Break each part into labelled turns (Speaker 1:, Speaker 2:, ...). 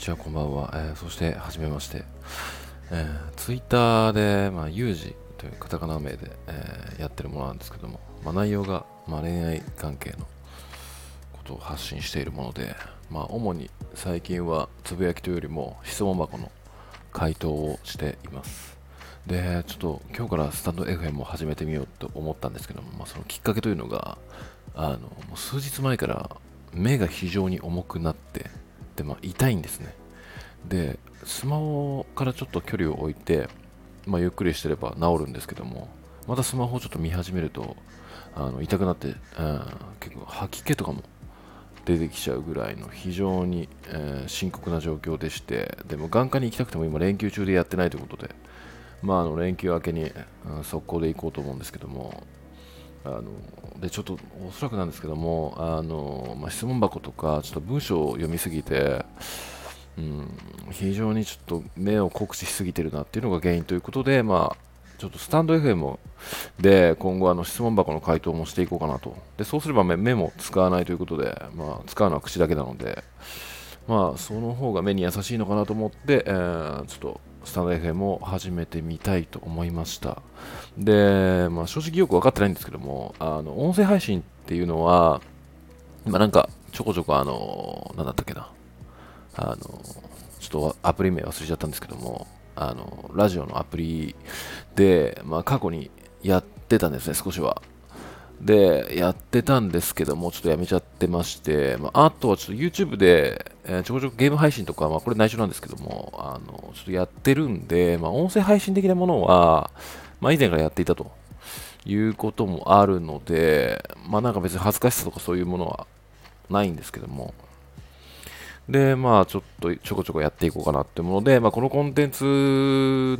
Speaker 1: ちは、こんばんは。えー、そして、はじめまして。えー、ツイッターで、まあ、ユージというカタカナ名で、えー、やってるものなんですけども、まあ、内容が、まあ、恋愛関係のことを発信しているもので、まあ、主に最近はつぶやきというよりも質問箱の回答をしています。で、ちょっと今日からスタンド FM を始めてみようと思ったんですけども、まあ、そのきっかけというのが、あのもう数日前から目が非常に重くなって、まあ、痛いんですね。で、スマホからちょっと距離を置いて、まあ、ゆっくりしてれば治るんですけども、またスマホをちょっと見始めると、あの痛くなって、うん、結構吐き気とかも出てきちゃうぐらいの非常に、えー、深刻な状況でして、でも眼科に行きたくても今連休中でやってないということで、まあ、あの連休明けに、うん、速攻で行こうと思うんですけども、あのでちょっとおそらくなんですけどもあの、まあ、質問箱とかちょっと文章を読みすぎて、うん、非常にちょっと目を酷使しすぎてるなっていうのが原因ということで、まあ、ちょっとスタンド FM で今後あの質問箱の回答もしていこうかなと。でそうすれば目も使わないということで、まあ、使うのは口だけなので、まあ、その方が目に優しいのかなと思って、えー、ちょっとスタンド FM を始めてみたいと思いました。で、まあ、正直よく分かってないんですけども、あの音声配信っていうのは、まあ、なんかちょこちょこあの、なんだったっけな、あの、ちょっとアプリ名忘れちゃったんですけども、あの、ラジオのアプリで、まあ、過去にやってたんですね、少しは。で、やってたんですけども、ちょっとやめちゃってまして、まあ、あとはちょっと YouTube で、えー、ちょこちょこゲーム配信とか、まあ、これ内緒なんですけども、あの、ちょっとやってるんで、まあ、音声配信的なものは、まあ、以前からやっていたということもあるので、まあ、なんか別に恥ずかしさとかそういうものはないんですけども、で、まあ、ちょっとちょこちょこやっていこうかなってもので、まあ、このコンテンツ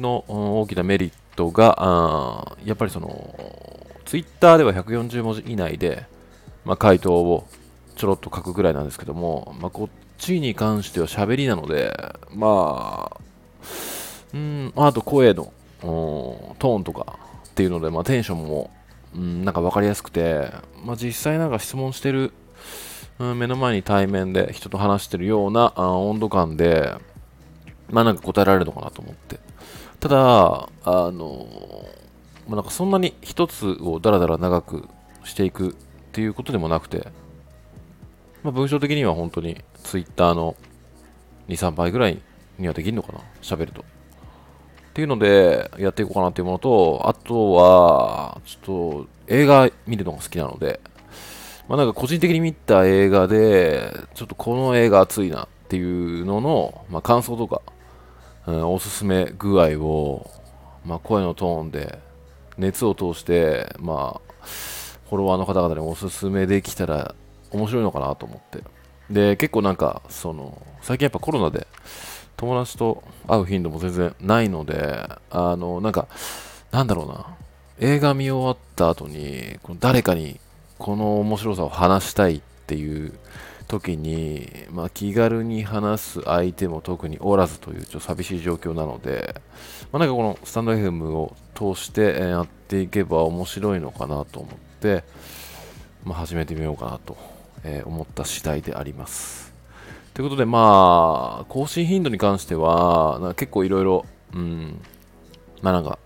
Speaker 1: の大きなメリットが、あやっぱりその、ツイッターでは140文字以内で、まあ、回答をちょろっと書くぐらいなんですけども、まあ、こっちに関しては喋りなので、まあ、うん、あと声のトーンとかっていうので、まあ、テンションも、うん、なんか分かりやすくて、まあ、実際なんか質問してる、うん、目の前に対面で人と話してるようなあ温度感で、まあなんか答えられるのかなと思って。ただ、あのまあ、なんかそんなに一つをだらだら長くしていくっていうことでもなくて、まあ、文章的には本当に Twitter の2、3倍ぐらいにはできるのかな喋ると。っていうのでやっていこうかなっていうものと、あとは、ちょっと映画見るのが好きなので、まあ、なんか個人的に見た映画で、ちょっとこの映画熱いなっていうのの、まあ、感想とか、うん、おすすめ具合を、まあ、声のトーンで熱を通して、まあ、フォロワーの方々におすすめできたら面白いのかなと思って。で、結構なんか、その、最近やっぱコロナで友達と会う頻度も全然ないので、あの、なんか、なんだろうな、映画見終わった後に、この誰かにこの面白さを話したいっていう時に、まあ、気軽に話す相手も特におらずというちょっと寂しい状況なので、まあ、なんかこのスタンド FM を通してやっていけば面白いのかなと思って、まあ、始めてみようかなと思った次第であります。ということで、まあ、更新頻度に関しては、結構いろいろ、うん、まあなんか、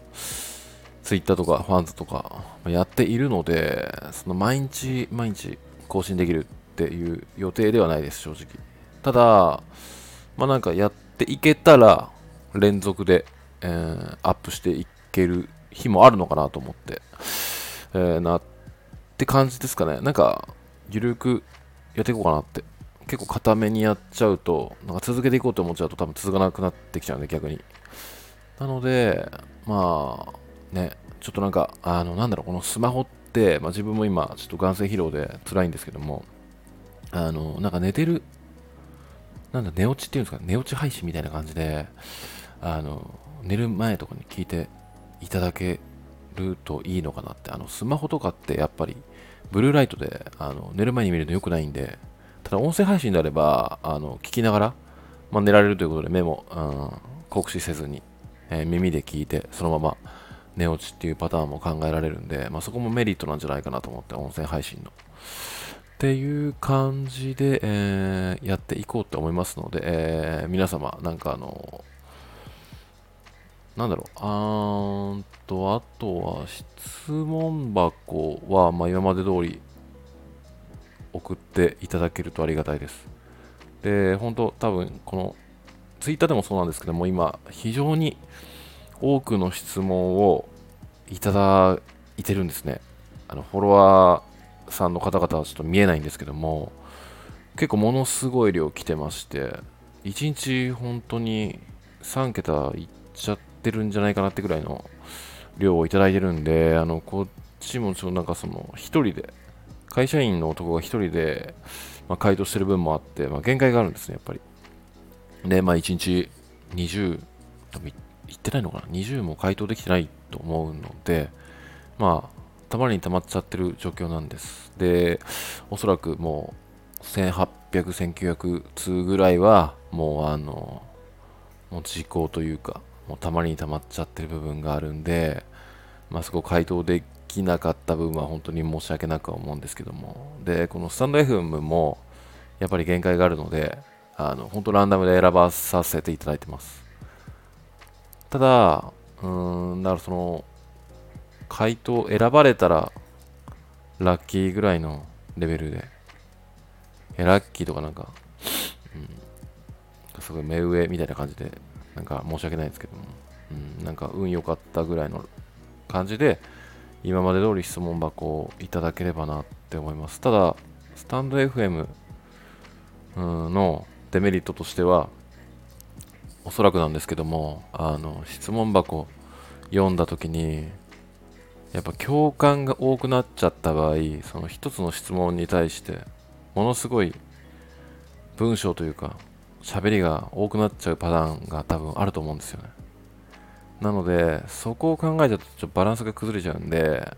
Speaker 1: ツイッターとかファンズとかやっているので、その毎日毎日更新できるっていう予定ではないです、正直。ただ、まあなんかやっていけたら、連続で、えー、アップしていける日もあるのかなと思って、えー、なって感じですかね。なんか、ゆるくやっていこうかなって。結構固めにやっちゃうと、なんか続けていこうと思っちゃうと多分続かなくなってきちゃうんで、逆に。なので、まあ、ね、ちょっとなんか、あの、なんだろう、このスマホって、まあ、自分も今、ちょっと眼性疲労で辛いんですけども、あの、なんか寝てる、なんだ、寝落ちっていうんですか、寝落ち配信みたいな感じで、あの、寝る前とかに聞いていただけるといいのかなって、あの、スマホとかってやっぱり、ブルーライトで、あの、寝る前に見ると良くないんで、ただ音声配信であれば、あの、聞きながら、まあ、寝られるということで目も、うん、酷使せずに、えー、耳で聞いて、そのまま寝落ちっていうパターンも考えられるんで、まあ、そこもメリットなんじゃないかなと思って、音声配信の。っていう感じで、えーやっていこうと思いますので、えー皆様、なんかあの、なんだろう、あーんと、あとは質問箱は、まあ、今まで通り送っていただけるとありがたいです。で、本当多分このツイッターでもそうなんですけども、今、非常に多くの質問をいただいてるんですね。あのフォロワーさんの方々はちょっと見えないんですけども、結構ものすごい量来てまして、1日本当に3桁いっちゃってるんじゃないかなってぐらいの量をいただいてるんで、あのこっちもちょなんかその1人で、会社員の男が1人で、まあ、回答してる分もあって、まあ、限界があるんですね、やっぱり。で、まあ1日20、多分いってないのかな？20も回答できてないと思うので、まあ、たまりに溜まっちゃってる状況なんです。で、おそらくもう、1800、1900通ぐらいは、もうあの、もう時効というか、もうたまりに溜まっちゃってる部分があるんで、まあそこ回答できなかった部分は本当に申し訳なくは思うんですけども、で、このスタンド FM も、やっぱり限界があるので、あの、本当ランダムで選ばさせていただいてます。ただ、うーん、だからその、回答選ばれたら、ラッキーぐらいのレベルで、ラッキーとかなんか、うん、すごい目上みたいな感じで、なんか申し訳ないですけども、うん、なんか運良かったぐらいの感じで、今まで通り質問箱をいただければなって思います。ただ、スタンド FM のデメリットとしては、おそらくなんですけども、あの、質問箱読んだときに、やっぱ共感が多くなっちゃった場合、その一つの質問に対して、ものすごい文章というか、喋りが多くなっちゃうパターンが多分あると思うんですよね。なので、そこを考えちゃうとちょっとバランスが崩れちゃうんで、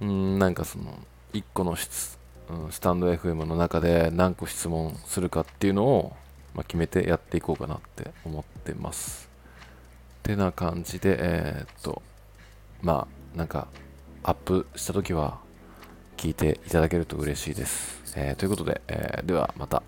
Speaker 1: うん、なんかその、一個の質、スタンド FM の中で何個質問するかっていうのを、まあ、決めてやっていこうかなって思ってます。てな感じで、えーっと、まあ、なんか、アップした時は、聞いていただけると嬉しいです。えーということで、えーではまた。